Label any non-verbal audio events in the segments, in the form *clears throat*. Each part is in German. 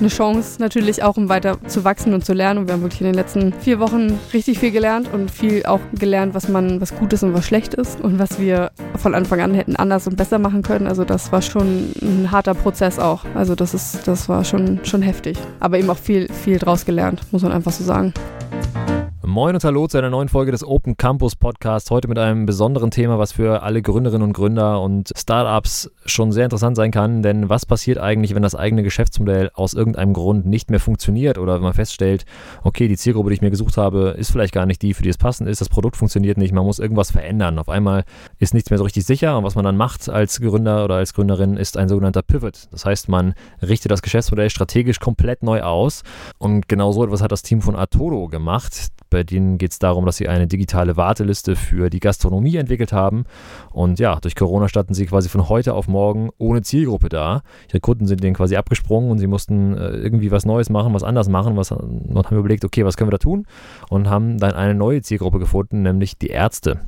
eine Chance natürlich auch, um weiter zu wachsen und zu lernen. Und wir haben wirklich in den letzten vier Wochen richtig viel gelernt und viel auch gelernt, was man, was gut ist und was schlecht ist und was wir von Anfang an hätten anders und besser machen können. Also das war schon ein harter Prozess auch. Also das ist, das war schon, schon heftig. Aber eben auch viel, viel draus gelernt, muss man einfach so sagen. Moin und hallo zu einer neuen Folge des Open Campus Podcasts. Heute mit einem besonderen Thema, was für alle Gründerinnen und Gründer und Startups schon sehr interessant sein kann. Denn was passiert eigentlich, wenn das eigene Geschäftsmodell aus irgendeinem Grund nicht mehr funktioniert oder wenn man feststellt, okay, die Zielgruppe, die ich mir gesucht habe, ist vielleicht gar nicht die, für die es passend ist, das Produkt funktioniert nicht, man muss irgendwas verändern. Auf einmal ist nichts mehr so richtig sicher und was man dann macht als Gründer oder als Gründerin ist ein sogenannter Pivot. Das heißt, man richtet das Geschäftsmodell strategisch komplett neu aus und genau so etwas hat das Team von Arturo gemacht. Bei denen geht es darum, dass sie eine digitale Warteliste für die Gastronomie entwickelt haben. Und ja, durch Corona standen sie quasi von heute auf morgen ohne Zielgruppe da. Ihre Kunden sind denen quasi abgesprungen und sie mussten äh, irgendwie was Neues machen, was anders machen. Was, und haben überlegt, okay, was können wir da tun? Und haben dann eine neue Zielgruppe gefunden, nämlich die Ärzte.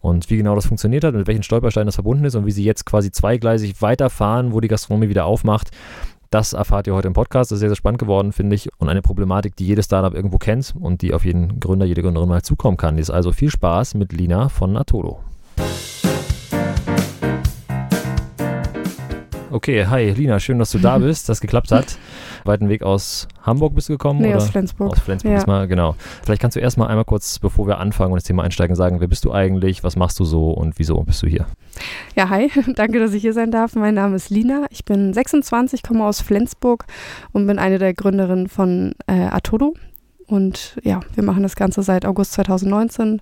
Und wie genau das funktioniert hat, mit welchen Stolpersteinen das verbunden ist und wie sie jetzt quasi zweigleisig weiterfahren, wo die Gastronomie wieder aufmacht, das erfahrt ihr heute im Podcast. Das ist sehr, sehr spannend geworden, finde ich. Und eine Problematik, die jedes Startup irgendwo kennt und die auf jeden Gründer, jede Gründerin mal zukommen kann. Ist also viel Spaß mit Lina von Natodo. Okay, hi Lina, schön, dass du da *laughs* bist, dass geklappt hat. Weiten Weg aus Hamburg bist du gekommen? Nee, oder? aus Flensburg. Aus Flensburg ja. diesmal, genau. Vielleicht kannst du erstmal einmal kurz, bevor wir anfangen und das Thema einsteigen, sagen, wer bist du eigentlich, was machst du so und wieso bist du hier? Ja, hi, *laughs* danke, dass ich hier sein darf. Mein Name ist Lina, ich bin 26, komme aus Flensburg und bin eine der Gründerinnen von äh, Atodo. Und ja, wir machen das Ganze seit August 2019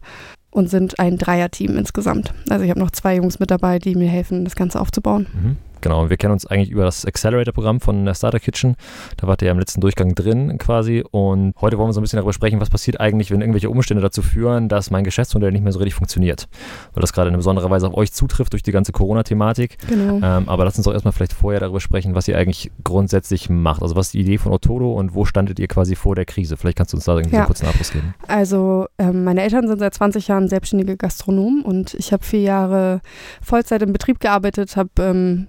und sind ein Dreierteam insgesamt. Also ich habe noch zwei Jungs mit dabei, die mir helfen, das Ganze aufzubauen. Mhm. Genau, wir kennen uns eigentlich über das Accelerator-Programm von der Starter Kitchen. Da wart ihr ja im letzten Durchgang drin quasi. Und heute wollen wir so ein bisschen darüber sprechen, was passiert eigentlich, wenn irgendwelche Umstände dazu führen, dass mein Geschäftsmodell nicht mehr so richtig funktioniert. Weil das gerade in besonderer Weise auf euch zutrifft durch die ganze Corona-Thematik. Genau. Ähm, aber lasst uns doch erstmal vielleicht vorher darüber sprechen, was ihr eigentlich grundsätzlich macht. Also was ist die Idee von Otodo und wo standet ihr quasi vor der Krise? Vielleicht kannst du uns da irgendwie ja. so kurz einen Abriss geben. Also ähm, meine Eltern sind seit 20 Jahren selbstständige Gastronomen und ich habe vier Jahre Vollzeit im Betrieb gearbeitet, habe ähm,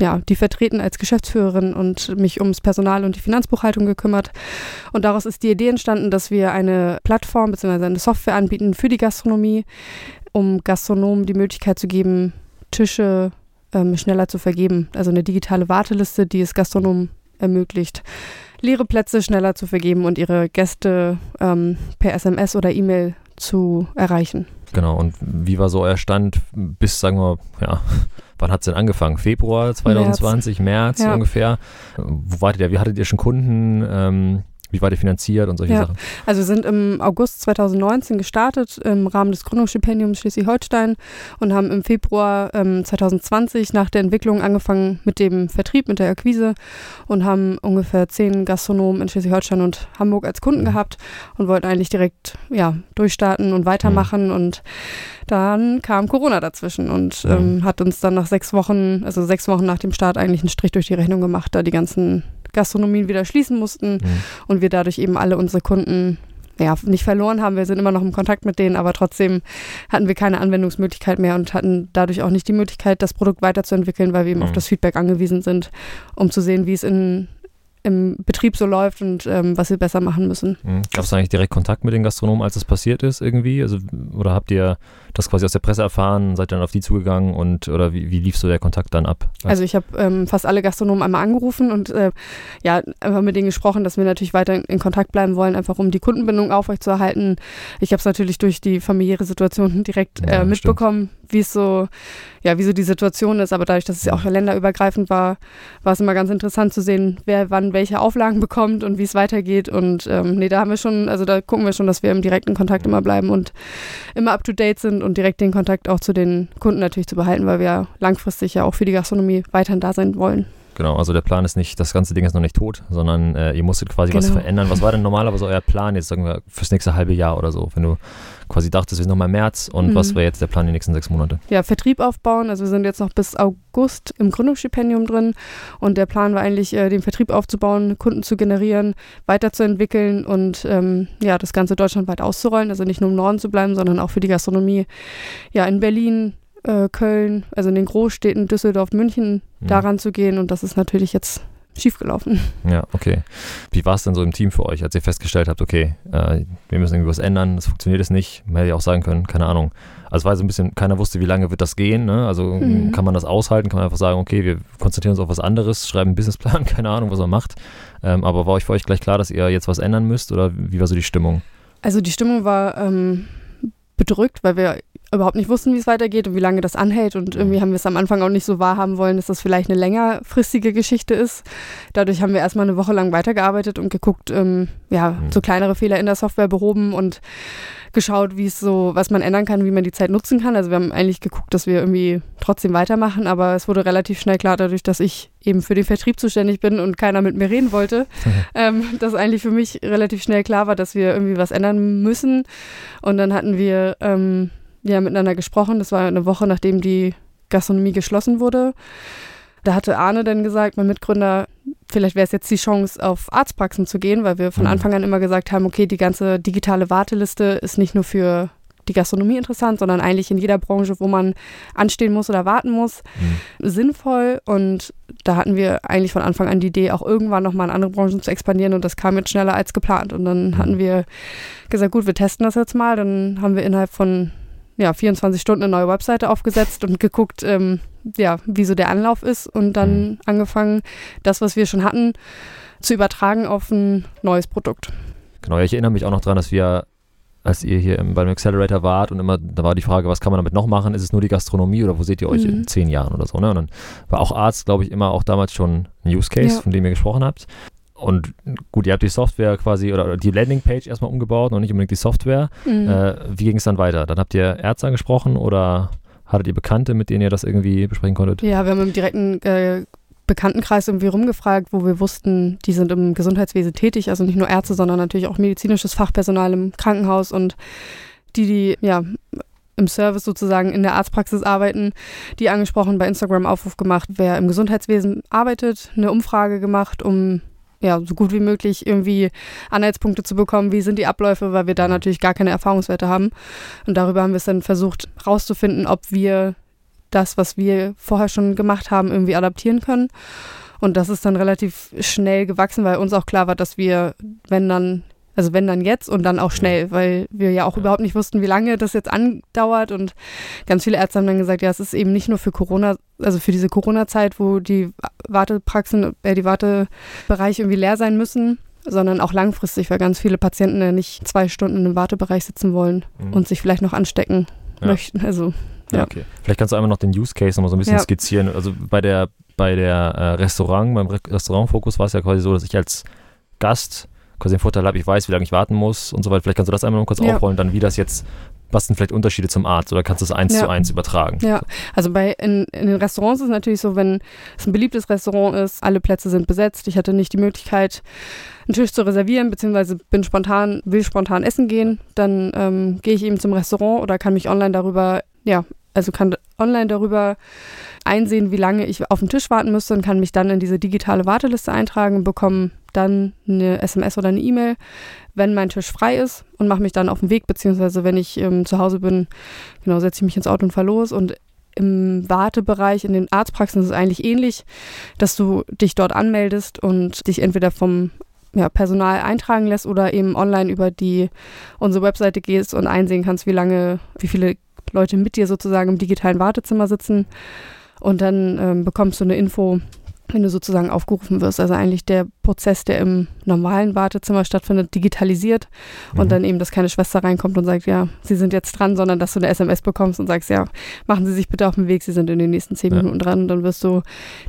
ja, die vertreten als Geschäftsführerin und mich ums Personal und die Finanzbuchhaltung gekümmert. Und daraus ist die Idee entstanden, dass wir eine Plattform bzw. eine Software anbieten für die Gastronomie, um Gastronomen die Möglichkeit zu geben, Tische ähm, schneller zu vergeben. Also eine digitale Warteliste, die es Gastronomen ermöglicht, leere Plätze schneller zu vergeben und ihre Gäste ähm, per SMS oder E-Mail zu erreichen. Genau, und wie war so euer Stand bis, sagen wir, ja, wann hat es denn angefangen? Februar 2020, März, März ja. ungefähr. Wo wartet ihr? Wie hattet ihr schon Kunden? Ähm, wie war der finanziert und solche ja. Sachen? Also wir sind im August 2019 gestartet im Rahmen des Gründungsstipendiums Schleswig-Holstein und haben im Februar ähm, 2020 nach der Entwicklung angefangen mit dem Vertrieb, mit der Akquise und haben ungefähr zehn Gastronomen in Schleswig-Holstein und Hamburg als Kunden mhm. gehabt und wollten eigentlich direkt ja, durchstarten und weitermachen mhm. und dann kam Corona dazwischen und mhm. ähm, hat uns dann nach sechs Wochen, also sechs Wochen nach dem Start eigentlich einen Strich durch die Rechnung gemacht, da die ganzen Gastronomien wieder schließen mussten mhm. und wir dadurch eben alle unsere Kunden ja, nicht verloren haben. Wir sind immer noch im Kontakt mit denen, aber trotzdem hatten wir keine Anwendungsmöglichkeit mehr und hatten dadurch auch nicht die Möglichkeit, das Produkt weiterzuentwickeln, weil wir eben mhm. auf das Feedback angewiesen sind, um zu sehen, wie es in im Betrieb so läuft und ähm, was wir besser machen müssen. Mhm. Gab es eigentlich direkt Kontakt mit den Gastronomen, als es passiert ist irgendwie? Also, oder habt ihr das quasi aus der Presse erfahren, seid dann auf die zugegangen und oder wie, wie lief so der Kontakt dann ab? Also ich habe ähm, fast alle Gastronomen einmal angerufen und äh, ja, einfach mit denen gesprochen, dass wir natürlich weiter in Kontakt bleiben wollen, einfach um die Kundenbindung aufrechtzuerhalten. Ich habe es natürlich durch die familiäre Situation direkt äh, mitbekommen, wie es so, ja, wie so die Situation ist, aber dadurch, dass es ja auch länderübergreifend war, war es immer ganz interessant zu sehen, wer wann welche Auflagen bekommt und wie es weitergeht. Und ähm, nee, da haben wir schon, also da gucken wir schon, dass wir im direkten Kontakt immer bleiben und immer up to date sind und direkt den Kontakt auch zu den Kunden natürlich zu behalten, weil wir langfristig ja auch für die Gastronomie weiterhin da sein wollen. Genau, also der Plan ist nicht, das ganze Ding ist noch nicht tot, sondern äh, ihr musstet quasi genau. was verändern. Was war denn normalerweise euer Plan jetzt, sagen wir, fürs nächste halbe Jahr oder so, wenn du quasi dachtest, wir sind nochmal im März und mhm. was wäre jetzt der Plan die nächsten sechs Monate? Ja, Vertrieb aufbauen, also wir sind jetzt noch bis August im Gründungsstipendium drin und der Plan war eigentlich, äh, den Vertrieb aufzubauen, Kunden zu generieren, weiterzuentwickeln und ähm, ja, das Ganze deutschlandweit auszurollen, also nicht nur im Norden zu bleiben, sondern auch für die Gastronomie ja in Berlin, äh, Köln, also in den Großstädten Düsseldorf, München, mhm. daran zu gehen. Und das ist natürlich jetzt schiefgelaufen. Ja, okay. Wie war es denn so im Team für euch, als ihr festgestellt habt, okay, äh, wir müssen irgendwie was ändern, das funktioniert es nicht? Man hätte ja auch sagen können, keine Ahnung. Also es war so ein bisschen, keiner wusste, wie lange wird das gehen. Ne? Also mhm. kann man das aushalten, kann man einfach sagen, okay, wir konzentrieren uns auf was anderes, schreiben einen Businessplan, *laughs* keine Ahnung, was man macht. Ähm, aber war euch für euch gleich klar, dass ihr jetzt was ändern müsst oder wie war so die Stimmung? Also die Stimmung war ähm, bedrückt, weil wir überhaupt nicht wussten, wie es weitergeht und wie lange das anhält. Und irgendwie haben wir es am Anfang auch nicht so wahrhaben wollen, dass das vielleicht eine längerfristige Geschichte ist. Dadurch haben wir erstmal eine Woche lang weitergearbeitet und geguckt, ähm, ja, mhm. so kleinere Fehler in der Software behoben und geschaut, wie es so, was man ändern kann, wie man die Zeit nutzen kann. Also wir haben eigentlich geguckt, dass wir irgendwie trotzdem weitermachen, aber es wurde relativ schnell klar, dadurch, dass ich eben für den Vertrieb zuständig bin und keiner mit mir reden wollte, mhm. *laughs* ähm, dass eigentlich für mich relativ schnell klar war, dass wir irgendwie was ändern müssen. Und dann hatten wir ähm, ja miteinander gesprochen. Das war eine Woche, nachdem die Gastronomie geschlossen wurde. Da hatte Arne dann gesagt, mein Mitgründer, vielleicht wäre es jetzt die Chance, auf Arztpraxen zu gehen, weil wir von mhm. Anfang an immer gesagt haben, okay, die ganze digitale Warteliste ist nicht nur für die Gastronomie interessant, sondern eigentlich in jeder Branche, wo man anstehen muss oder warten muss, mhm. sinnvoll. Und da hatten wir eigentlich von Anfang an die Idee, auch irgendwann nochmal in andere Branchen zu expandieren und das kam jetzt schneller als geplant. Und dann mhm. hatten wir gesagt, gut, wir testen das jetzt mal. Dann haben wir innerhalb von ja, 24 Stunden eine neue Webseite aufgesetzt und geguckt, ähm, ja, wie so der Anlauf ist und dann mhm. angefangen, das, was wir schon hatten, zu übertragen auf ein neues Produkt. Genau, ich erinnere mich auch noch daran, dass wir, als ihr hier beim Accelerator wart und immer, da war die Frage, was kann man damit noch machen? Ist es nur die Gastronomie oder wo seht ihr euch mhm. in zehn Jahren oder so? Ne? Und dann war auch Arzt, glaube ich, immer auch damals schon ein Use Case, ja. von dem ihr gesprochen habt. Und gut, ihr habt die Software quasi oder die Landingpage erstmal umgebaut und nicht unbedingt die Software. Mhm. Äh, wie ging es dann weiter? Dann habt ihr Ärzte angesprochen oder hattet ihr Bekannte, mit denen ihr das irgendwie besprechen konntet? Ja, wir haben im direkten äh, Bekanntenkreis irgendwie rumgefragt, wo wir wussten, die sind im Gesundheitswesen tätig, also nicht nur Ärzte, sondern natürlich auch medizinisches Fachpersonal im Krankenhaus und die, die ja im Service sozusagen in der Arztpraxis arbeiten, die angesprochen, bei Instagram Aufruf gemacht, wer im Gesundheitswesen arbeitet, eine Umfrage gemacht, um ja, so gut wie möglich irgendwie Anhaltspunkte zu bekommen, wie sind die Abläufe, weil wir da natürlich gar keine Erfahrungswerte haben. Und darüber haben wir es dann versucht rauszufinden, ob wir das, was wir vorher schon gemacht haben, irgendwie adaptieren können. Und das ist dann relativ schnell gewachsen, weil uns auch klar war, dass wir, wenn dann also wenn dann jetzt und dann auch schnell, weil wir ja auch überhaupt nicht wussten, wie lange das jetzt andauert. Und ganz viele Ärzte haben dann gesagt, ja, es ist eben nicht nur für Corona, also für diese Corona-Zeit, wo die Wartepraxen, äh, die Wartebereiche irgendwie leer sein müssen, sondern auch langfristig, weil ganz viele Patienten ja nicht zwei Stunden im Wartebereich sitzen wollen mhm. und sich vielleicht noch anstecken ja. möchten. Also ja. okay. Vielleicht kannst du einmal noch den Use Case nochmal so ein bisschen ja. skizzieren. Also bei der, bei der äh, Restaurant, beim Restaurantfokus war es ja quasi so, dass ich als Gast quasi den Vorteil habe, ich weiß, wie lange ich warten muss und so weiter. Vielleicht kannst du das einmal noch kurz ja. aufrollen, dann wie das jetzt was sind vielleicht Unterschiede zum Arzt oder kannst du es eins ja. zu eins übertragen? Ja, also bei in, in, den Restaurants ist es natürlich so, wenn es ein beliebtes Restaurant ist, alle Plätze sind besetzt, ich hatte nicht die Möglichkeit, einen Tisch zu reservieren, beziehungsweise bin spontan, will spontan essen gehen, dann ähm, gehe ich eben zum Restaurant oder kann mich online darüber, ja, also kann online darüber einsehen, wie lange ich auf dem Tisch warten müsste und kann mich dann in diese digitale Warteliste eintragen und bekomme dann eine SMS oder eine E-Mail, wenn mein Tisch frei ist und mache mich dann auf den Weg, beziehungsweise wenn ich ähm, zu Hause bin, genau, setze ich mich ins Auto und fahre los und im Wartebereich, in den Arztpraxen ist es eigentlich ähnlich, dass du dich dort anmeldest und dich entweder vom ja, Personal eintragen lässt oder eben online über die unsere Webseite gehst und einsehen kannst, wie lange, wie viele Leute mit dir sozusagen im digitalen Wartezimmer sitzen. Und dann ähm, bekommst du eine Info, wenn du sozusagen aufgerufen wirst. Also eigentlich der Prozess, der im normalen Wartezimmer stattfindet, digitalisiert und mhm. dann eben, dass keine Schwester reinkommt und sagt, ja, Sie sind jetzt dran, sondern dass du eine SMS bekommst und sagst, ja, machen Sie sich bitte auf den Weg, Sie sind in den nächsten zehn ja. Minuten dran und dann wirst du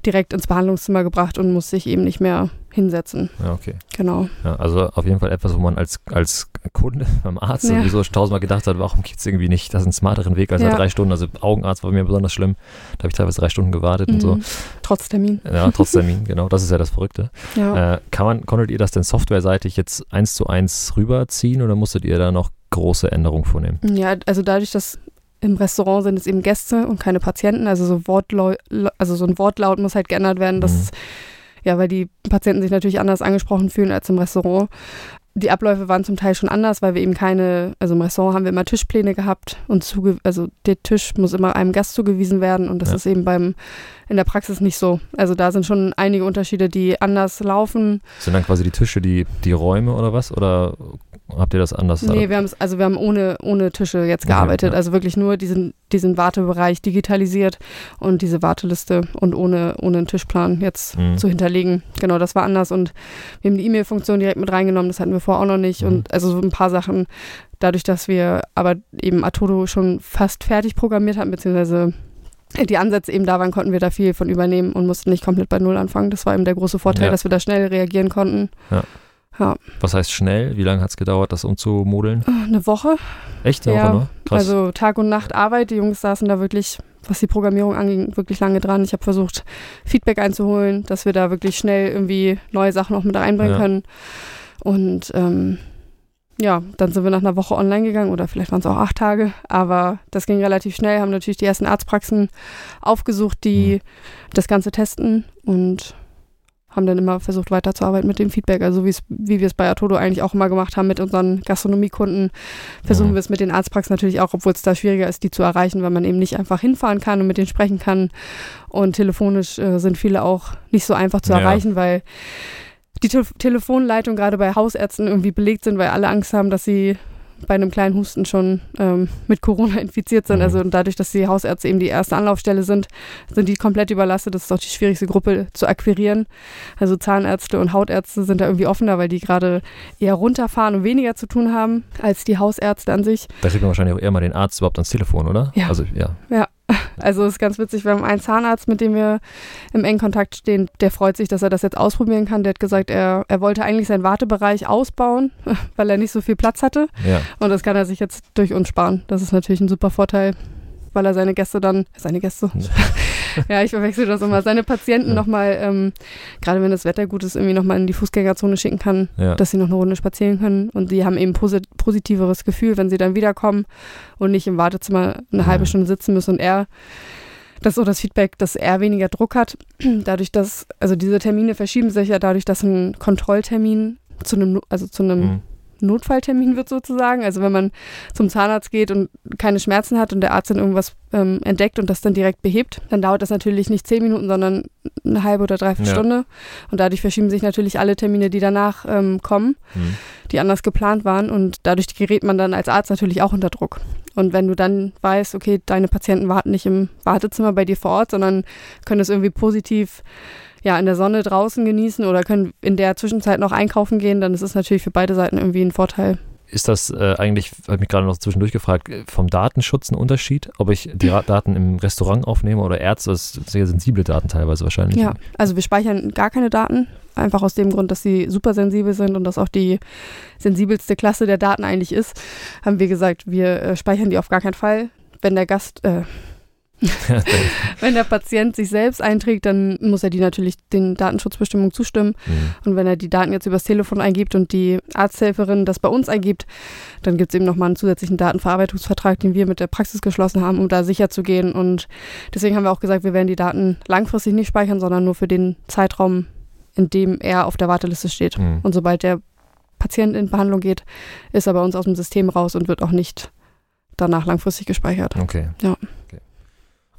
direkt ins Behandlungszimmer gebracht und musst dich eben nicht mehr hinsetzen. Ja, okay. Genau. Ja, also auf jeden Fall etwas, wo man als, als Kunde *laughs* beim Arzt ja. sowieso tausendmal gedacht hat, warum gibt es irgendwie nicht, das ist ein smarteren Weg als ja. drei Stunden. Also Augenarzt war mir besonders schlimm. Da habe ich teilweise drei Stunden gewartet mhm. und so. Trotz Termin. Ja, trotz Termin, *laughs* genau. Das ist ja das Verrückte. Ja. Äh, kann man, konntet ihr das denn softwareseitig jetzt eins zu eins rüberziehen oder musstet ihr da noch große Änderungen vornehmen? Ja, also dadurch, dass im Restaurant sind es eben Gäste und keine Patienten, also so, Wortlau also so ein Wortlaut muss halt geändert werden, dass mhm ja, weil die Patienten sich natürlich anders angesprochen fühlen als im Restaurant. die Abläufe waren zum Teil schon anders, weil wir eben keine, also im Restaurant haben wir immer Tischpläne gehabt und zuge also der Tisch muss immer einem Gast zugewiesen werden und das Ja. ist eben beim in der Praxis nicht so. Also da sind schon einige Unterschiede, die anders laufen. Sind dann quasi die Tische die, die Räume oder was? Oder habt ihr das anders? Nee, wir haben es, also wir haben ohne, ohne Tische jetzt Okay, gearbeitet. ja. Also wirklich nur diesen, diesen Wartebereich digitalisiert und diese Warteliste und ohne, ohne einen Tischplan jetzt Mhm. zu hinterlegen. Genau, das war anders und wir haben die E-Mail-Funktion direkt mit reingenommen, das hatten wir vorher auch noch nicht. Mhm. Und also so ein paar Sachen, dadurch, dass wir aber eben Atodo schon fast fertig programmiert hatten, beziehungsweise die Ansätze eben da waren, konnten wir da viel von übernehmen und mussten nicht komplett bei Null anfangen. Das war eben der große Vorteil, Ja. dass wir da schnell reagieren konnten. Was heißt schnell? Wie lange hat es gedauert, das umzumodeln? Eine Woche, Echt? Eine Ja, Woche nur? Krass. Also Tag und Nacht Arbeit. Die Jungs saßen da wirklich, was die Programmierung anging, wirklich lange dran. Ich habe versucht, Feedback einzuholen, dass wir da wirklich schnell irgendwie neue Sachen auch mit reinbringen Ja. können. Und ähm, ja, dann sind wir nach einer Woche online gegangen oder vielleicht waren es auch acht Tage, aber das ging relativ schnell, haben natürlich die ersten Arztpraxen aufgesucht, die Mhm. das Ganze testen und haben dann immer versucht weiterzuarbeiten mit dem Feedback, also wie wir es bei Atodo eigentlich auch immer gemacht haben mit unseren Gastronomiekunden, versuchen Mhm. wir es mit den Arztpraxen natürlich auch, obwohl es da schwieriger ist, die zu erreichen, weil man eben nicht einfach hinfahren kann und mit denen sprechen kann. Und telefonisch äh, sind viele auch nicht so einfach zu Ja. erreichen, weil die Te Telefonleitungen gerade bei Hausärzten irgendwie belegt sind, weil alle Angst haben, dass sie bei einem kleinen Husten schon ähm, mit Corona infiziert sind. Mhm. Also und dadurch, dass die Hausärzte eben die erste Anlaufstelle sind, sind die komplett überlastet. Das ist auch die schwierigste Gruppe zu akquirieren. Also Zahnärzte und Hautärzte sind da irgendwie offener, weil die gerade eher runterfahren und weniger zu tun haben als die Hausärzte an sich. Da kriegt man wahrscheinlich auch eher mal den Arzt überhaupt ans Telefon, oder? Ja. Also, ja. Also ist ganz witzig, wir haben einen Zahnarzt, mit dem wir im engen Kontakt stehen, der freut sich, dass er das jetzt ausprobieren kann. Der hat gesagt, er, er wollte eigentlich seinen Wartebereich ausbauen, *laughs* weil er nicht so viel Platz hatte. Ja. Und das kann er sich jetzt durch uns sparen. Das ist natürlich ein super Vorteil, weil er seine Gäste dann, seine Gäste, *laughs* ja, ich verwechsel das immer, seine Patienten Ja. nochmal, ähm, gerade wenn das Wetter gut ist, irgendwie nochmal in die Fußgängerzone schicken kann, ja. dass sie noch eine Runde spazieren können. Und die haben eben posit positiveres Gefühl, wenn sie dann wiederkommen und nicht im Wartezimmer eine Mhm. halbe Stunde sitzen müssen. Und er, das ist so das Feedback, dass er weniger Druck hat. Dadurch, dass, also diese Termine verschieben sich ja dadurch, dass ein Kontrolltermin zu einem, also zu einem Mhm. Notfalltermin wird sozusagen. Also wenn man zum Zahnarzt geht und keine Schmerzen hat und der Arzt dann irgendwas ähm, entdeckt und das dann direkt behebt, dann dauert das natürlich nicht zehn Minuten, sondern eine halbe oder dreiviertel Ja. Stunde. Und dadurch verschieben sich natürlich alle Termine, die danach ähm, kommen, Mhm. die anders geplant waren. Und dadurch gerät man dann als Arzt natürlich auch unter Druck. Und wenn du dann weißt, okay, deine Patienten warten nicht im Wartezimmer bei dir vor Ort, sondern können es irgendwie positiv ja, in der Sonne draußen genießen oder können in der Zwischenzeit noch einkaufen gehen, dann ist es natürlich für beide Seiten irgendwie ein Vorteil. Ist das äh, eigentlich, habe mich gerade noch zwischendurch gefragt, äh, vom Datenschutz ein Unterschied? Ob ich die Daten im Restaurant aufnehme oder Ärzte? Das sind sehr sensible Daten teilweise wahrscheinlich. Ja, also wir speichern gar keine Daten, einfach aus dem Grund, dass sie super sensibel sind und das auch die sensibelste Klasse der Daten eigentlich ist, haben wir gesagt, wir äh, speichern die auf gar keinen Fall. Wenn der Gast, äh, wenn der Patient sich selbst einträgt, dann muss er die natürlich den Datenschutzbestimmungen zustimmen. Mhm. Und wenn er die Daten jetzt übers Telefon eingibt und die Arzthelferin das bei uns eingibt, dann gibt es eben nochmal einen zusätzlichen Datenverarbeitungsvertrag, den wir mit der Praxis geschlossen haben, um da sicher zu gehen. Und deswegen haben wir auch gesagt, wir werden die Daten langfristig nicht speichern, sondern nur für den Zeitraum, in dem er auf der Warteliste steht. Mhm. Und sobald der Patient in Behandlung geht, ist er bei uns aus dem System raus und wird auch nicht danach langfristig gespeichert. Okay. Ja.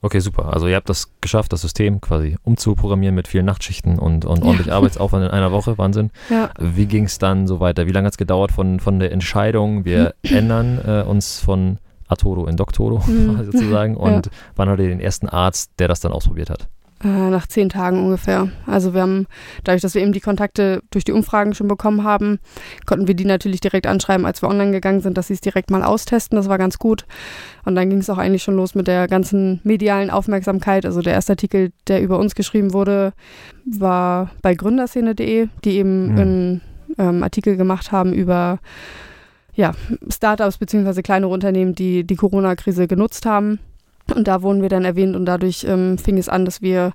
Okay. Super. Also ihr habt das geschafft, das System quasi umzuprogrammieren mit vielen Nachtschichten und, und ordentlich Arbeitsaufwand in einer Woche. *laughs* Wahnsinn. Ja. Wie ging es dann so weiter? Wie lange hat es gedauert von, von der Entscheidung, wir *clears throat* ändern äh, uns von Atodo in Doctoro *laughs* Mhm. sozusagen *laughs* und wann hattet ihr den ersten Arzt, der das dann ausprobiert hat? Äh, nach zehn Tagen ungefähr. Also wir haben, dadurch, dass wir eben die Kontakte durch die Umfragen schon bekommen haben, konnten wir die natürlich direkt anschreiben, als wir online gegangen sind, dass sie es direkt mal austesten. Das war ganz gut. Und dann ging es auch eigentlich schon los mit der ganzen medialen Aufmerksamkeit. Also der erste Artikel, der über uns geschrieben wurde, war bei gründerszene.de, die eben Mhm. einen ähm, Artikel gemacht haben über ja, Startups bzw. kleinere Unternehmen, die die Corona-Krise genutzt haben. Und da wurden wir dann erwähnt und dadurch ähm, fing es an, dass wir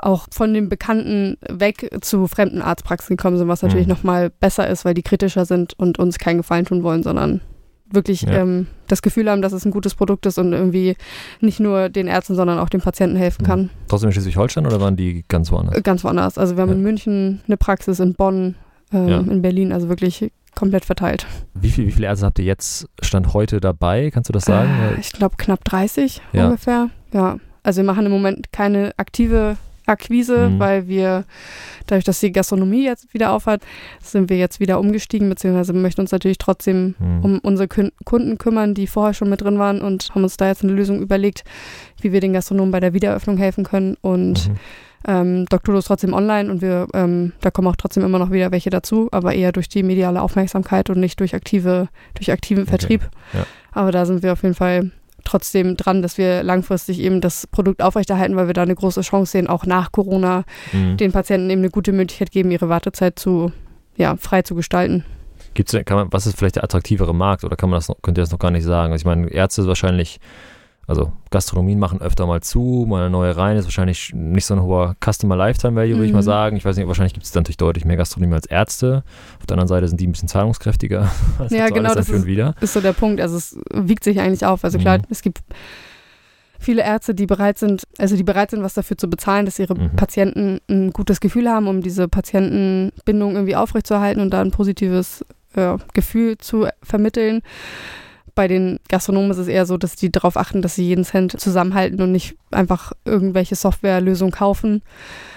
auch von den Bekannten weg zu fremden Arztpraxen gekommen sind, was natürlich Mhm. nochmal besser ist, weil die kritischer sind und uns keinen Gefallen tun wollen, sondern wirklich Ja. ähm, das Gefühl haben, dass es ein gutes Produkt ist und irgendwie nicht nur den Ärzten, sondern auch den Patienten helfen Mhm. kann. Trotzdem in Schleswig-Holstein oder waren die ganz woanders? Ganz woanders. Also wir haben Ja. in München eine Praxis, in Bonn, ähm, Ja. in Berlin, also wirklich komplett verteilt. Wie, viel, wie viele Ärzte habt ihr jetzt Stand heute dabei? Kannst du das sagen? Äh, ich glaube knapp 30 ja. ungefähr. Ja. Also wir machen im Moment keine aktive Akquise, mhm. weil wir, dadurch, dass die Gastronomie jetzt wieder aufhat, sind wir jetzt wieder umgestiegen, beziehungsweise möchten uns natürlich trotzdem mhm. um unsere Kunden kümmern, die vorher schon mit drin waren und haben uns da jetzt eine Lösung überlegt, wie wir den Gastronomen bei der Wiedereröffnung helfen können und mhm. Ähm, Doktor ist trotzdem online und wir, ähm, da kommen auch trotzdem immer noch wieder welche dazu, aber eher durch die mediale Aufmerksamkeit und nicht durch aktive, durch aktiven okay. Vertrieb. Ja. Aber da sind wir auf jeden Fall trotzdem dran, dass wir langfristig eben das Produkt aufrechterhalten, weil wir da eine große Chance sehen, auch nach Corona mhm. den Patienten eben eine gute Möglichkeit geben, ihre Wartezeit zu, ja, frei zu gestalten. Gibt's, kann man, was ist vielleicht der attraktivere Markt oder kann man das noch, könnt ihr das noch gar nicht sagen? Also ich meine, Ärzte ist wahrscheinlich also Gastronomien machen öfter mal zu, mal eine neue rein, ist wahrscheinlich nicht so ein hoher Customer Lifetime Value, mhm. würde ich mal mhm. sagen. Ich weiß nicht, wahrscheinlich gibt es natürlich deutlich mehr Gastronomien als Ärzte. Auf der anderen Seite sind die ein bisschen zahlungskräftiger. *laughs* Das ja, genau, das ist, ist, so der Punkt. Also es wiegt sich eigentlich auf. Also klar, mhm. es gibt viele Ärzte, die bereit sind, also die bereit sind, was dafür zu bezahlen, dass ihre mhm. Patienten ein gutes Gefühl haben, um diese Patientenbindung irgendwie aufrechtzuerhalten und da ein positives äh, Gefühl zu vermitteln. Bei den Gastronomen ist es eher so, dass die darauf achten, dass sie jeden Cent zusammenhalten und nicht einfach irgendwelche Softwarelösungen kaufen.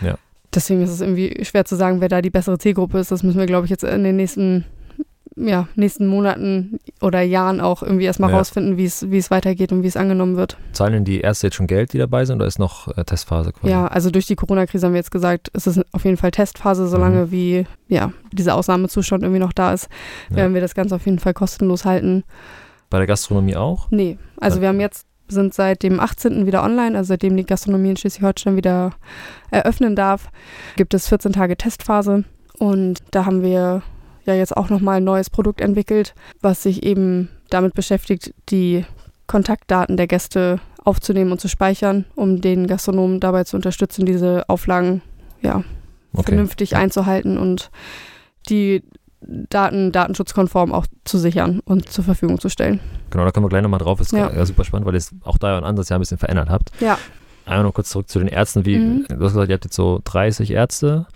Ja. Deswegen ist es irgendwie schwer zu sagen, wer da die bessere Zielgruppe ist. Das müssen wir, glaube ich, jetzt in den nächsten, ja, nächsten Monaten oder Jahren auch irgendwie erstmal ja. rausfinden, wie es weitergeht und wie es angenommen wird. Zahlen denn die Ärzte jetzt schon Geld, die dabei sind, oder ist noch äh, Testphase quasi? Ja, also durch die Corona-Krise haben wir jetzt gesagt, es ist auf jeden Fall Testphase, solange mhm. wie ja, dieser Ausnahmezustand irgendwie noch da ist, werden wir das Ganze auf jeden Fall kostenlos halten. Bei der Gastronomie auch? Nee, also wir haben jetzt sind seit dem 18. wieder online, also seitdem die Gastronomie in Schleswig-Holstein wieder eröffnen darf, gibt es 14 Tage Testphase und da haben wir ja jetzt auch nochmal ein neues Produkt entwickelt, was sich eben damit beschäftigt, die Kontaktdaten der Gäste aufzunehmen und zu speichern, um den Gastronomen dabei zu unterstützen, diese Auflagen ja, okay. vernünftig einzuhalten und die Daten datenschutzkonform auch zu sichern und zur Verfügung zu stellen. Genau, da kommen wir gleich nochmal drauf. Ist ja. super spannend, weil ihr es auch da ein anderes Jahr ein bisschen verändert habt. Ja. Einmal noch kurz zurück zu den Ärzten. Wie, mhm. Du hast gesagt, ihr habt jetzt so 30 Ärzte.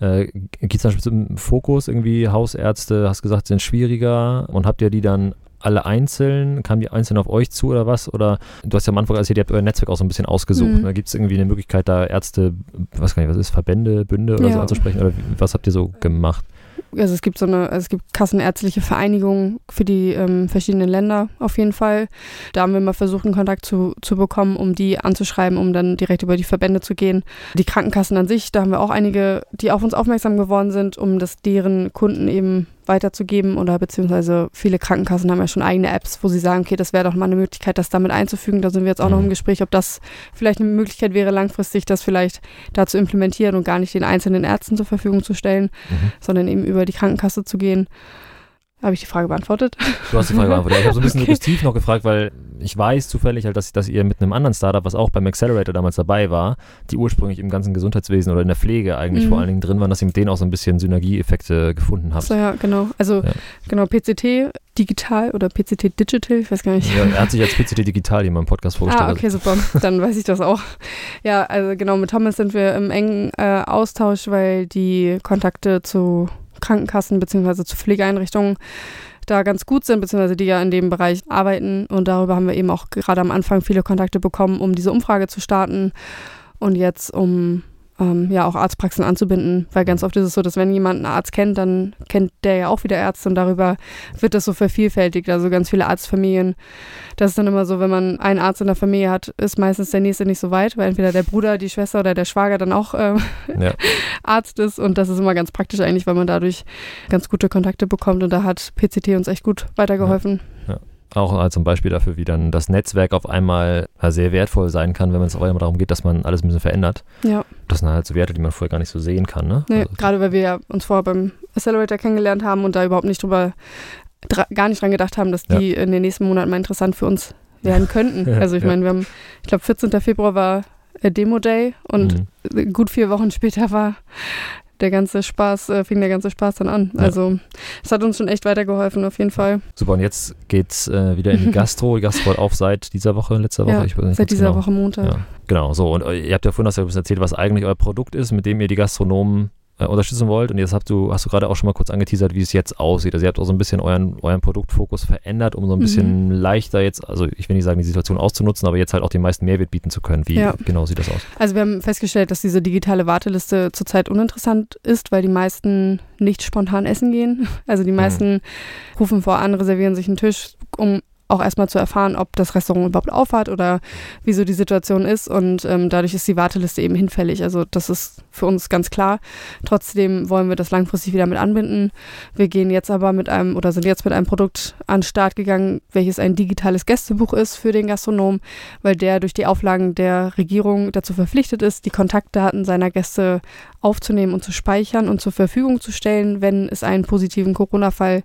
Äh, Gibt es da einen bestimmten Fokus irgendwie? Hausärzte, hast gesagt, sind schwieriger. Und habt ihr die dann alle einzeln? Kamen die einzeln auf euch zu oder was? Oder du hast ja am Anfang erzählt, ihr habt euer Netzwerk auch so ein bisschen ausgesucht. Mhm. Ne? Gibt es irgendwie eine Möglichkeit, da Ärzte, was kann ich, was ist, Verbände, Bünde oder ja. so anzusprechen? Oder was habt ihr so gemacht? Also es gibt so eine, es gibt kassenärztliche Vereinigungen für die ähm, verschiedenen Länder auf jeden Fall. Da haben wir mal versucht, einen Kontakt zu, zu bekommen, um die anzuschreiben, um dann direkt über die Verbände zu gehen. Die Krankenkassen an sich, da haben wir auch einige, die auf uns aufmerksam geworden sind, um das deren Kunden eben weiterzugeben oder beziehungsweise viele Krankenkassen haben ja schon eigene Apps, wo sie sagen, okay, das wäre doch mal eine Möglichkeit, das damit einzufügen. Da sind wir jetzt auch mhm. noch im mhm. Gespräch, ob das vielleicht eine Möglichkeit wäre, langfristig das vielleicht da zu implementieren und gar nicht den einzelnen Ärzten zur Verfügung zu stellen, mhm. sondern eben über die Krankenkasse zu gehen. Habe ich die Frage beantwortet? Du hast die Frage beantwortet. Ich habe so ein bisschen *laughs* okay. suggestiv noch gefragt, weil ich weiß zufällig halt, dass, dass ihr mit einem anderen Startup, was auch beim Accelerator damals dabei war, die ursprünglich im ganzen Gesundheitswesen oder in der Pflege eigentlich mhm. vor allen Dingen drin waren, dass ihr mit denen auch so ein bisschen Synergieeffekte gefunden habt. So, ja, genau. Also, ja. genau, PCT digital oder PCT Digital, ich weiß gar nicht. Ja, er hat sich als PCT Digital hier mal im Podcast vorgestellt. Ah, okay, super. Dann weiß ich das auch. Ja, also genau, mit Thomas sind wir im engen äh, Austausch, weil die Kontakte zu Krankenkassen bzw. zu Pflegeeinrichtungen da ganz gut sind, beziehungsweise die ja in dem Bereich arbeiten. Und darüber haben wir eben auch gerade am Anfang viele Kontakte bekommen, um diese Umfrage zu starten. Und jetzt, um ähm, ja auch Arztpraxen anzubinden, weil ganz oft ist es so, dass wenn jemand einen Arzt kennt, dann kennt der ja auch wieder Ärzte und darüber wird das so vervielfältigt. Also ganz viele Arztfamilien. Das ist dann immer so, wenn man einen Arzt in der Familie hat, ist meistens der nächste nicht so weit, weil entweder der Bruder, die Schwester oder der Schwager dann auch äh, ja. *laughs* Arzt ist und das ist immer ganz praktisch eigentlich, weil man dadurch ganz gute Kontakte bekommt und da hat PCT uns echt gut weitergeholfen. Ja. Auch als ein Beispiel dafür, wie dann das Netzwerk auf einmal sehr wertvoll sein kann, wenn es auf einmal darum geht, dass man alles ein bisschen verändert. Ja. Das sind halt so Werte, die man vorher gar nicht so sehen kann. Ne? Nee, also, gerade weil wir ja uns vorher beim Accelerator kennengelernt haben und da überhaupt nicht drüber, gar nicht dran gedacht haben, dass die ja. in den nächsten Monaten mal interessant für uns werden *laughs* könnten. Also ich ja. meine, wir haben, ich glaube, 14. Februar war Demo Day und mhm. gut vier Wochen später war der ganze Spaß, äh, fing der ganze Spaß dann an. Ja. Also es hat uns schon echt weitergeholfen, auf jeden Fall. Super, und jetzt geht's äh, wieder in die *laughs* Gastro. Die Gastro hat auf seit dieser Woche, letzter Woche? Ja, ich weiß nicht, seit dieser genau. Woche Montag. Ja, genau, so. Und äh, ihr habt ja vorhin das ja ein bisschen erzählt, was eigentlich euer Produkt ist, mit dem ihr die Gastronomen äh, unterstützen wollt. Und jetzt habt du, hast du gerade auch schon mal kurz angeteasert, wie es jetzt aussieht. Also ihr habt auch so ein bisschen euren, euren Produktfokus verändert, um so ein bisschen mhm. leichter jetzt, also ich will nicht sagen, die Situation auszunutzen, aber jetzt halt auch den meisten Mehrwert bieten zu können. Wie ja. genau sieht das aus? Also wir haben festgestellt, dass diese digitale Warteliste zurzeit uninteressant ist, weil die meisten nicht spontan essen gehen. *laughs* Also die mhm. meisten mhm. rufen voran, reservieren sich einen Tisch, um auch erstmal zu erfahren, ob das Restaurant überhaupt aufhat oder wieso die Situation ist. Und ähm, dadurch ist die Warteliste eben hinfällig. Also das ist für uns ganz klar. Trotzdem wollen wir das langfristig wieder mit anbinden. Wir gehen jetzt aber mit einem oder sind jetzt mit einem Produkt an den Start gegangen, welches ein digitales Gästebuch ist für den Gastronom, weil der durch die Auflagen der Regierung dazu verpflichtet ist, die Kontaktdaten seiner Gäste aufzunehmen und zu speichern und zur Verfügung zu stellen, wenn es einen positiven Corona-Fall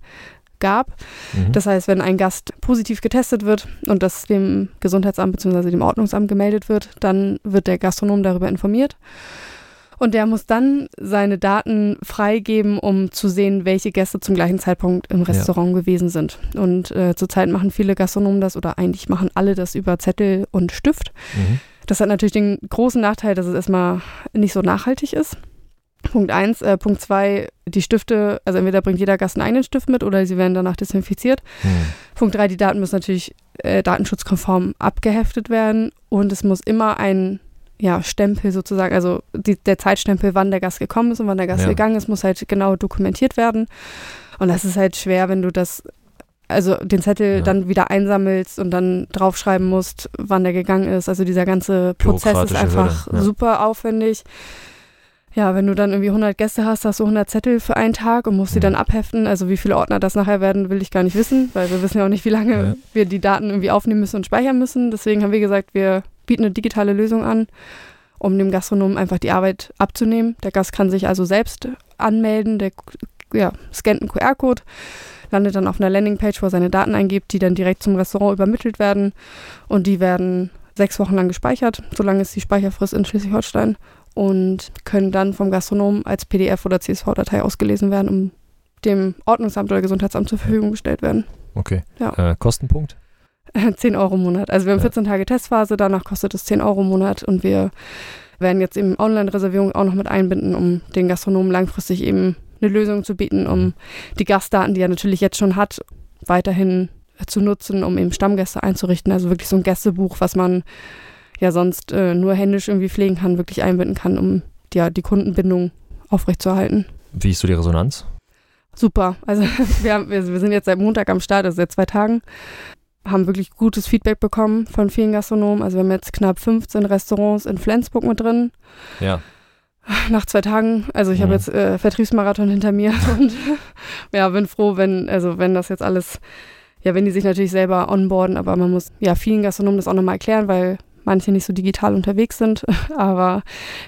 gab. Mhm. Das heißt, wenn ein Gast positiv getestet wird und das dem Gesundheitsamt bzw. dem Ordnungsamt gemeldet wird, dann wird der Gastronom darüber informiert. Und der muss dann seine Daten freigeben, um zu sehen, welche Gäste zum gleichen Zeitpunkt im Restaurant ja. gewesen sind. Und äh, zurzeit machen viele Gastronomen das oder eigentlich machen alle das über Zettel und Stift. Mhm. Das hat natürlich den großen Nachteil, dass es erstmal nicht so nachhaltig ist. Punkt eins. Äh, Punkt zwei, die Stifte, also entweder bringt jeder Gast einen eigenen Stift mit oder sie werden danach desinfiziert. Hm. Punkt drei, die Daten müssen natürlich äh, datenschutzkonform abgeheftet werden und es muss immer ein ja, Stempel sozusagen, also die, der Zeitstempel, wann der Gast gekommen ist und wann der Gast ja. gegangen ist, muss halt genau dokumentiert werden. Und das ist halt schwer, wenn du das, also den Zettel ja. dann wieder einsammelst und dann draufschreiben musst, wann der gegangen ist. Also dieser ganze Prozess ist einfach ja. super aufwendig ja, wenn du dann irgendwie 100 Gäste hast, hast du 100 Zettel für einen Tag und musst sie dann abheften. Also wie viele Ordner das nachher werden, will ich gar nicht wissen, weil wir wissen ja auch nicht, wie lange ja. wir die Daten irgendwie aufnehmen müssen und speichern müssen. Deswegen haben wir gesagt, wir bieten eine digitale Lösung an, um dem Gastronomen einfach die Arbeit abzunehmen. Der Gast kann sich also selbst anmelden, der ja, scannt einen QR-Code, landet dann auf einer Landingpage, wo er seine Daten eingibt, die dann direkt zum Restaurant übermittelt werden und die werden sechs Wochen lang gespeichert. Solange ist die Speicherfrist in Schleswig-Holstein und können dann vom Gastronom als PDF oder CSV-Datei ausgelesen werden, um dem Ordnungsamt oder Gesundheitsamt zur Verfügung gestellt werden. Okay. Ja. Äh, Kostenpunkt? 10 Euro im Monat. Also wir haben 14 Tage Testphase, danach kostet es 10 Euro im Monat und wir werden jetzt eben Online-Reservierung auch noch mit einbinden, um den Gastronomen langfristig eben eine Lösung zu bieten, um mhm. die Gastdaten, die er natürlich jetzt schon hat, weiterhin zu nutzen, um eben Stammgäste einzurichten. Also wirklich so ein Gästebuch, was man ja sonst äh, nur händisch irgendwie pflegen kann, wirklich einbinden kann, um ja, die Kundenbindung aufrechtzuerhalten. Wie ist so die Resonanz? Super. Also *laughs* wir, haben, wir, wir sind jetzt seit Montag am Start, also seit zwei Tagen haben wirklich gutes Feedback bekommen von vielen Gastronomen. Also wir haben jetzt knapp 15 Restaurants in Flensburg mit drin. Ja. Nach zwei Tagen, also ich mhm. habe jetzt äh, Vertriebsmarathon hinter mir *laughs* und ja, bin froh, wenn, also wenn das jetzt alles, ja, wenn die sich natürlich selber onboarden, aber man muss ja vielen Gastronomen das auch nochmal erklären, weil manche nicht so digital unterwegs sind, *laughs* aber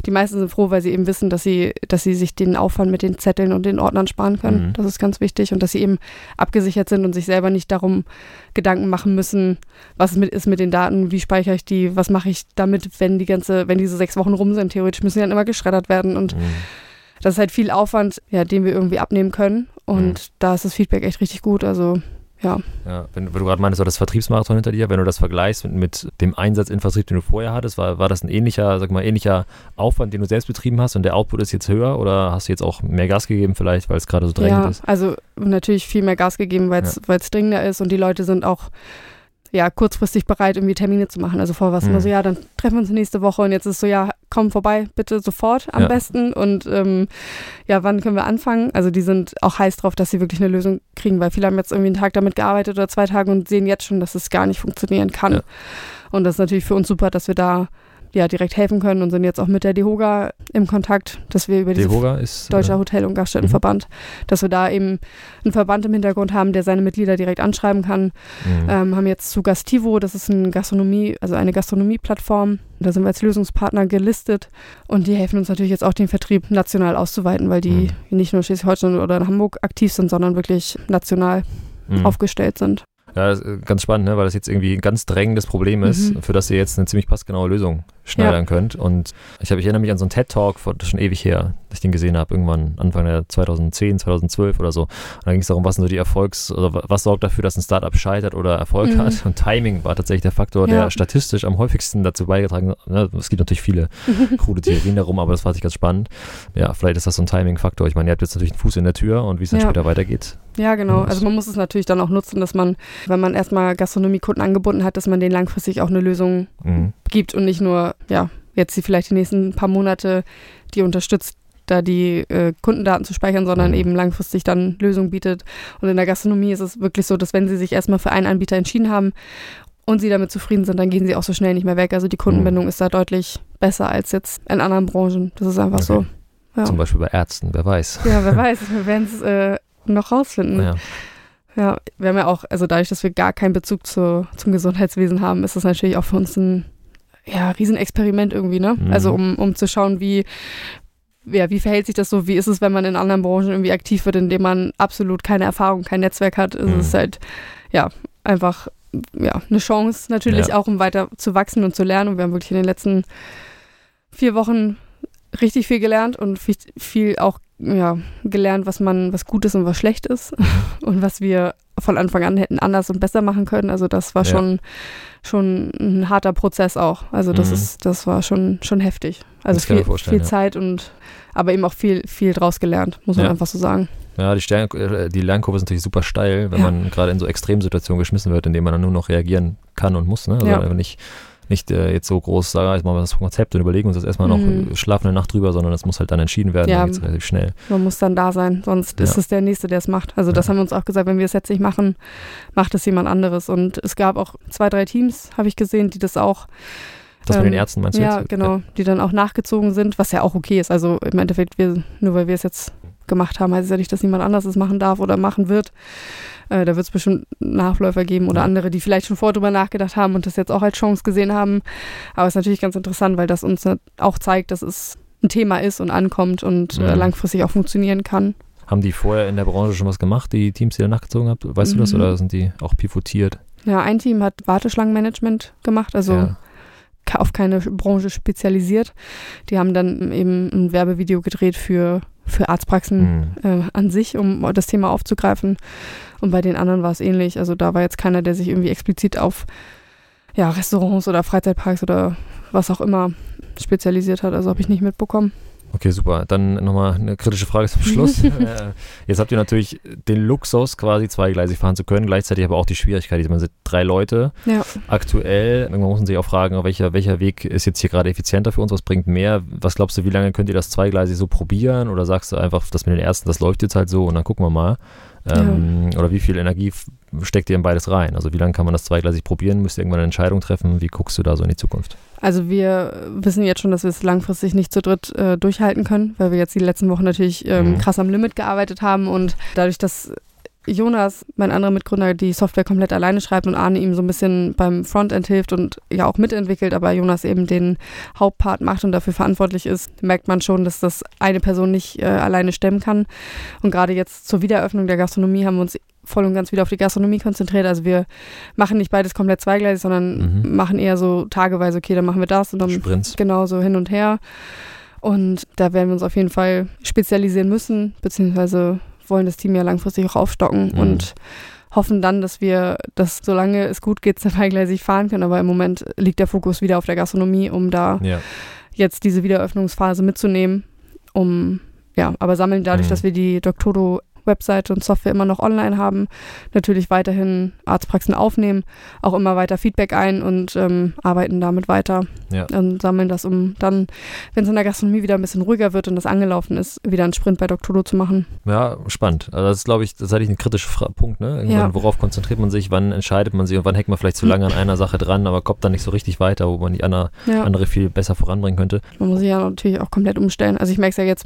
die meisten sind froh, weil sie eben wissen, dass sie, dass sie sich den Aufwand mit den Zetteln und den Ordnern sparen können. Mhm. Das ist ganz wichtig und dass sie eben abgesichert sind und sich selber nicht darum Gedanken machen müssen, was mit, ist mit den Daten, wie speichere ich die, was mache ich damit, wenn die ganze, wenn diese sechs Wochen rum sind. Theoretisch müssen die dann immer geschreddert werden und mhm. das ist halt viel Aufwand, ja, den wir irgendwie abnehmen können und mhm. da ist das Feedback echt richtig gut. Also ja. ja wenn, wenn, du gerade meinst, das Vertriebsmarathon hinter dir, wenn du das vergleichst mit, mit, dem Einsatz in Vertrieb, den du vorher hattest, war, war das ein ähnlicher, sag mal, ähnlicher Aufwand, den du selbst betrieben hast und der Output ist jetzt höher oder hast du jetzt auch mehr Gas gegeben vielleicht, weil es gerade so drängend ja, ist? Also natürlich viel mehr Gas gegeben, weil es ja. dringender ist und die Leute sind auch ja, kurzfristig bereit, irgendwie Termine zu machen. Also vorher war es mhm. immer so, ja, dann treffen wir uns nächste Woche und jetzt ist so, ja, komm vorbei, bitte sofort am ja. besten. Und ähm, ja, wann können wir anfangen? Also die sind auch heiß drauf, dass sie wirklich eine Lösung kriegen, weil viele haben jetzt irgendwie einen Tag damit gearbeitet oder zwei Tage und sehen jetzt schon, dass es gar nicht funktionieren kann. Ja. Und das ist natürlich für uns super, dass wir da ja, direkt helfen können und sind jetzt auch mit der DEHOGA im Kontakt, dass wir über DEHOGA ist Deutscher äh, Hotel- und Gaststättenverband, mhm. dass wir da eben einen Verband im Hintergrund haben, der seine Mitglieder direkt anschreiben kann. Mhm. Ähm, haben jetzt zu Gastivo, das ist eine Gastronomie, also eine Gastronomieplattform. Da sind wir als Lösungspartner gelistet und die helfen uns natürlich jetzt auch den Vertrieb national auszuweiten, weil die mhm. nicht nur Schleswig-Holstein oder in Hamburg aktiv sind, sondern wirklich national mhm. aufgestellt sind. Ja, ganz spannend, ne? weil das jetzt irgendwie ein ganz drängendes Problem ist, mhm. für das ihr jetzt eine ziemlich passgenaue Lösung schneidern ja. könnt. Und ich, hab, ich erinnere mich an so einen TED-Talk, schon ewig her. ich den gesehen habe, irgendwann Anfang der 2010, 2012 oder so. Und da ging es darum, was sind so die Erfolgs- oder was sorgt dafür, dass ein Startup scheitert oder Erfolg Mhm. hat. Und Timing war tatsächlich der Faktor, Ja. der statistisch am häufigsten dazu beigetragen hat. Ne, Es gibt natürlich viele *laughs* krude Theorien darum, aber das fand ich ganz spannend. Ja, vielleicht ist das so ein Timing-Faktor. Ich meine, ihr habt jetzt natürlich einen Fuß in der Tür und wie es dann Ja. später weitergeht. Ja, genau. Also man muss es natürlich dann auch nutzen, dass man, wenn man erstmal Gastronomiekunden angebunden hat, dass man denen langfristig auch eine Lösung Mhm. Gibt und nicht nur, ja, jetzt die vielleicht die nächsten paar Monate die unterstützt, da die äh, Kundendaten zu speichern, sondern Mhm. eben langfristig dann Lösungen bietet. Und in der Gastronomie ist es wirklich so, dass wenn sie sich erstmal für einen Anbieter entschieden haben und sie damit zufrieden sind, dann gehen sie auch so schnell nicht mehr weg. Also die Kundenbindung ist da deutlich besser als jetzt in anderen Branchen. Das ist einfach Okay. so. Ja. Zum Beispiel bei Ärzten, wer weiß. ja, wer weiß, wir werden es äh, noch rausfinden. Ja. Ja, wir haben ja auch, also dadurch, dass wir gar keinen Bezug zu, zum Gesundheitswesen haben, ist das natürlich auch für uns ein ja, Riesenexperiment irgendwie, ne? Mhm. Also um, um zu schauen, wie, ja, wie verhält sich das so, wie ist es, wenn man in anderen Branchen irgendwie aktiv wird, in dem man absolut keine Erfahrung, kein Netzwerk hat. Es Mhm. ist halt, ja, einfach ja, eine Chance natürlich Ja. auch, um weiter zu wachsen und zu lernen. Und wir haben wirklich in den letzten vier Wochen richtig viel gelernt und viel, viel auch ja, gelernt, was man, was gut ist und was schlecht ist Mhm. *laughs* und was wir von Anfang an hätten anders und besser machen können. Also das war Ja. schon, schon ein harter Prozess auch. Also das Mhm. ist, das war schon, schon heftig. Also Das viel, viel ja. Zeit und aber eben auch viel, viel draus gelernt, muss man Ja. einfach so sagen. Ja, die, Stern äh, die Lernkurve ist natürlich super steil, wenn Ja. man gerade in so Extremsituationen geschmissen wird, in denen man dann nur noch reagieren kann und muss. Ne? Also Ja. einfach nicht, nicht äh, jetzt so groß sagen, jetzt machen wir das Konzept und überlegen uns das erstmal noch, Mhm. äh, schlafen eine Nacht drüber, sondern es muss halt dann entschieden werden, Ja. dann geht es relativ schnell. Man muss dann da sein, sonst ist Ja. es der Nächste, der es macht. Also das Ja. haben wir uns auch gesagt, wenn wir es jetzt nicht machen, macht es jemand anderes. Und es gab auch zwei, drei Teams, habe ich gesehen, die das auch Das mit den Ähm, Ärzten meinst du Ja, jetzt? genau, die dann auch nachgezogen sind, was ja auch okay ist. Also im Endeffekt, wir, nur weil wir es jetzt gemacht haben, heißt es ja nicht, dass niemand anders es machen darf oder machen wird. Äh, da wird es bestimmt Nachläufer geben oder Ja. andere, die vielleicht schon vorher drüber nachgedacht haben und das jetzt auch als Chance gesehen haben. Aber es ist natürlich ganz interessant, weil das uns auch zeigt, dass es ein Thema ist und ankommt und äh, Mhm. langfristig auch funktionieren kann. Haben die vorher in der Branche schon was gemacht, die Teams, die ihr nachgezogen habt? Weißt du das Mhm. oder sind die auch pivotiert? Ja, ein Team hat Warteschlangenmanagement gemacht, also ja. auf keine Branche spezialisiert. Die haben dann eben ein Werbevideo gedreht für, für Arztpraxen Hm. äh, an sich, um das Thema aufzugreifen. Und bei den anderen war es ähnlich. Also da war jetzt keiner, der sich irgendwie explizit auf ja, Restaurants oder Freizeitparks oder was auch immer spezialisiert hat. Also habe ich nicht mitbekommen. Okay, super. Dann nochmal eine kritische Frage zum Schluss. *laughs* äh, jetzt habt ihr natürlich den Luxus, quasi zweigleisig fahren zu können, gleichzeitig aber auch die Schwierigkeit. Man sind drei Leute. Ja. Aktuell, irgendwann muss man sich auch fragen, welcher, welcher Weg ist jetzt hier gerade effizienter für uns, was bringt mehr? Was glaubst du, wie lange könnt ihr das zweigleisig so probieren? Oder sagst du einfach, das mit den Ersten, das läuft jetzt halt so und dann gucken wir mal? Ähm, Oder wie viel Energie steckt ihr in beides rein? Also wie lange kann man das zweigleisig probieren? Müsst ihr irgendwann eine Entscheidung treffen? Wie guckst du da so in die Zukunft? Also wir wissen jetzt schon, dass wir es langfristig nicht zu dritt äh, durchhalten können, weil wir jetzt die letzten Wochen natürlich ähm, Mhm. krass am Limit gearbeitet haben und dadurch, dass Jonas, mein anderer Mitgründer, die Software komplett alleine schreibt und Arne ihm so ein bisschen beim Frontend hilft und ja auch mitentwickelt, aber Jonas eben den Hauptpart macht und dafür verantwortlich ist, merkt man schon, dass das eine Person nicht äh, alleine stemmen kann. Und gerade jetzt zur Wiedereröffnung der Gastronomie haben wir uns voll und ganz wieder auf die Gastronomie konzentriert. Also wir machen nicht beides komplett zweigleisig, sondern Mhm. machen eher so tageweise, okay, dann machen wir das und dann Sprints? genau so hin und her. Und da werden wir uns auf jeden Fall spezialisieren müssen, beziehungsweise wollen das Team ja langfristig auch aufstocken Mhm. und hoffen dann, dass wir das, solange es gut geht, *laughs* zweigleisig fahren können. Aber im Moment liegt der Fokus wieder auf der Gastronomie, um da Ja. jetzt diese Wiederöffnungsphase mitzunehmen. Um, ja, aber sammeln dadurch, Mhm. dass wir die Doctoro Webseite und Software immer noch online haben, natürlich weiterhin Arztpraxen aufnehmen, auch immer weiter Feedback ein und ähm, arbeiten damit weiter Ja. und sammeln das, um dann, wenn es in der Gastronomie wieder ein bisschen ruhiger wird und das angelaufen ist, wieder einen Sprint bei Doctoro zu machen. Ja, spannend. Also das ist, glaube ich, das ist eigentlich ein kritischer Punkt, ne? Ja. worauf konzentriert man sich, wann entscheidet man sich und wann hängt man vielleicht zu lange an *laughs* einer Sache dran, aber kommt dann nicht so richtig weiter, wo man die andere, Ja, andere viel besser voranbringen könnte. man muss sich ja natürlich auch komplett umstellen. Also ich merke es ja jetzt,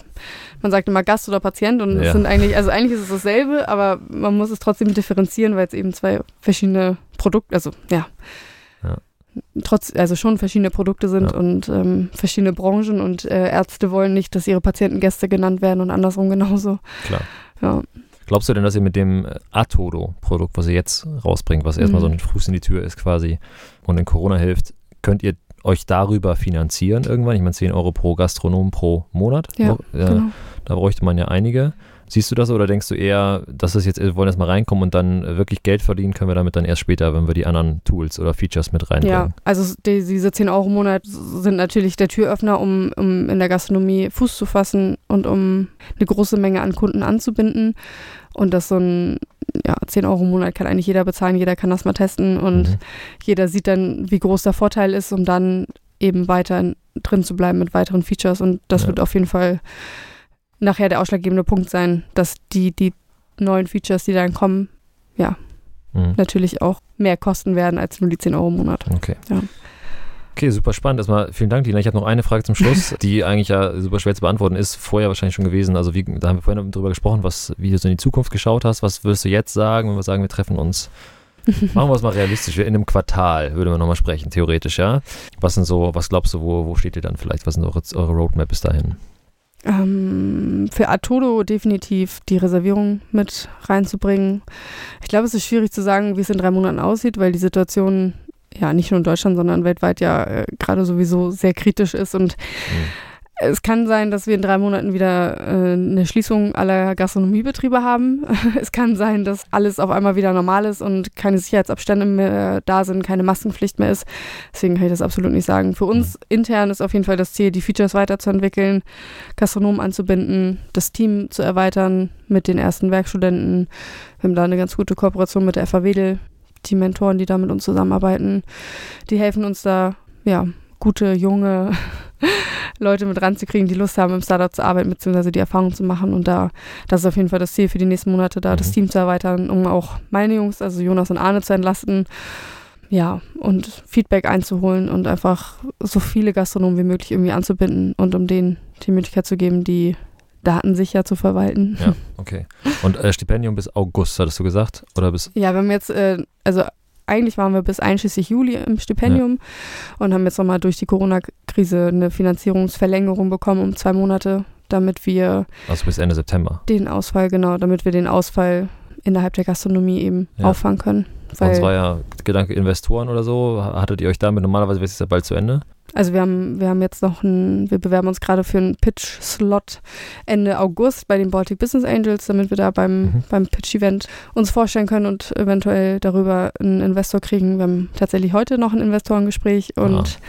man sagt immer Gast oder Patient und es sind eigentlich, also eigentlich ist es dasselbe, aber man muss es trotzdem differenzieren, weil es eben zwei verschiedene Produkte, also ja. Ja. Trotz, also schon verschiedene Produkte sind Ja. und ähm, verschiedene Branchen und äh, Ärzte wollen nicht, dass ihre Patienten Gäste genannt werden und andersrum genauso. Klar. Ja. Glaubst du denn, dass ihr mit dem äh, Atodo-Produkt, was ihr jetzt rausbringt, was erstmal Mhm. so ein Fuß in die Tür ist quasi und in Corona hilft, könnt ihr euch darüber finanzieren irgendwann? Ich meine, 10 Euro pro Gastronom pro Monat. Ja, ja genau. Da bräuchte man ja einige. Siehst du das oder denkst du eher, dass es jetzt, wir wollen erst mal reinkommen und dann wirklich Geld verdienen, können wir damit dann erst später, wenn wir die anderen Tools oder Features mit reinbringen? Ja, also die, diese 10 Euro im Monat sind natürlich der Türöffner, um, um in der Gastronomie Fuß zu fassen und um eine große Menge an Kunden anzubinden. Und das so ein, ja, 10 Euro im Monat kann eigentlich jeder bezahlen, jeder kann das mal testen und Mhm. jeder sieht dann, wie groß der Vorteil ist, um dann eben weiter drin zu bleiben mit weiteren Features. Und das Ja. wird auf jeden Fall nachher der ausschlaggebende Punkt sein, dass die, die neuen Features, die dann kommen, Mhm. natürlich auch mehr kosten werden als nur die 10 Euro im Monat. Okay. Ja. Okay, super spannend. Erstmal vielen Dank, Dina. Ich habe noch eine Frage zum Schluss, *laughs* die eigentlich ja super schwer zu beantworten ist. Vorher wahrscheinlich schon gewesen. Also, wie, da haben wir vorhin drüber gesprochen, was, wie du so in die Zukunft geschaut hast. Was würdest du jetzt sagen, wenn wir sagen, wir treffen uns? *laughs* Machen wir es mal realistisch. In einem Quartal würde man nochmal sprechen, theoretisch, ja. Was sind so, was glaubst du, wo, wo steht ihr dann vielleicht? Was sind eure, eure Roadmap bis dahin? Ähm, für Arturo definitiv die Reservierung mit reinzubringen. Ich glaube, es ist schwierig zu sagen, wie es in drei Monaten aussieht, weil die Situation ja nicht nur in Deutschland, sondern weltweit ja äh, gerade sowieso sehr kritisch ist und es kann sein, dass wir in drei Monaten wieder äh, eine Schließung aller Gastronomiebetriebe haben. *laughs* es kann sein, dass alles auf einmal wieder normal ist und keine Sicherheitsabstände mehr da sind, keine Maskenpflicht mehr ist. Deswegen kann ich das absolut nicht sagen. Für uns intern ist auf jeden Fall das Ziel, die Features weiterzuentwickeln, Gastronomen anzubinden, das Team zu erweitern mit den ersten Werkstudenten. Wir haben da eine ganz gute Kooperation mit der FA Wedel. Die Mentoren, die da mit uns zusammenarbeiten, die helfen uns da, ja, gute, junge *laughs* Leute mit ranzukriegen, die Lust haben, im Startup zu arbeiten, beziehungsweise die Erfahrung zu machen. Und da, das ist auf jeden Fall das Ziel für die nächsten Monate, da Mhm. das Team zu erweitern, um auch meine Jungs, also Jonas und Arne, zu entlasten. Ja, und Feedback einzuholen und einfach so viele Gastronomen wie möglich irgendwie anzubinden und um denen die Möglichkeit zu geben, die Daten sicher zu verwalten. Ja, *laughs* okay. Und äh, Stipendium bis August, hattest du gesagt? Oder bis. Ja, wir haben jetzt, äh, also eigentlich waren wir bis einschließlich Juli im Stipendium und haben jetzt nochmal durch die Corona-Krise eine Finanzierungsverlängerung bekommen um zwei Monate, damit wir Also bis Ende September. den Ausfall, genau, damit wir den Ausfall innerhalb der Gastronomie eben Ja. auffangen können. Sonst war Weil, ja Gedanke Investoren oder so. Hattet ihr euch damit? Normalerweise ist es ja bald zu Ende. Also wir haben, wir haben jetzt noch ein, wir bewerben uns gerade für einen Pitch-Slot Ende August bei den Baltic Business Angels, damit wir da beim, Mhm. beim Pitch-Event uns vorstellen können und eventuell darüber einen Investor kriegen. Wir haben tatsächlich heute noch ein Investorengespräch und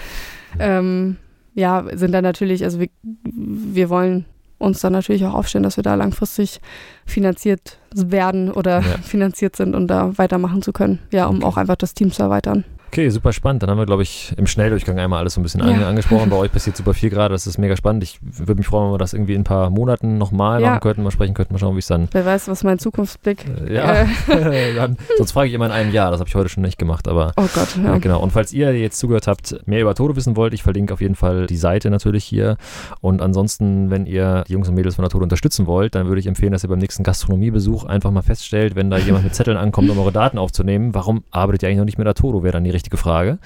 ähm, ja, sind dann natürlich, also wir, wir wollen uns dann natürlich auch aufstellen, dass wir da langfristig finanziert werden oder Ja. *laughs* finanziert sind und da weitermachen zu können. Ja, um Okay. auch einfach das Team zu erweitern. Okay, super spannend. Dann haben wir, glaube ich, im Schnelldurchgang einmal alles so ein bisschen Ja. ange angesprochen. Bei *laughs* euch passiert super viel gerade. Das ist mega spannend. Ich würde mich freuen, wenn wir das irgendwie in ein paar Monaten nochmal Ja. machen könnten, mal sprechen könnten, mal schauen, wie es dann. Wer weiß, was mein Zukunftsblick. Äh, ja, Äh, *laughs* *laughs* dann, sonst frage ich immer in einem Jahr. Das habe ich heute schon nicht gemacht, aber. oh Gott, Ja. ja. genau. Und falls ihr jetzt zugehört habt, mehr über Toto wissen wollt, ich verlinke auf jeden Fall die Seite natürlich hier. Und ansonsten, wenn ihr die Jungs und Mädels von der Toto unterstützen wollt, dann würde ich empfehlen, dass ihr beim nächsten Gastronomiebesuch einfach mal feststellt, wenn da jemand mit Zetteln ankommt, um eure Daten aufzunehmen, warum arbeitet ihr eigentlich noch nicht mit der Toto, wäre dann die richtige Frage.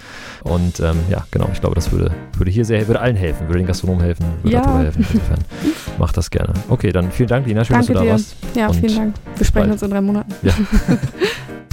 Und ähm, ja, genau, ich glaube, das würde, würde hier sehr, würde allen helfen, würde den Gastronomen helfen, würde Ja. Toto helfen. Insofern *laughs* macht das gerne. Okay, dann vielen Dank, Lina, schön, dass Danke du da dir. warst. Ja, Und vielen Dank. Wir sprechen bald. uns in drei Monaten. Ja. *laughs*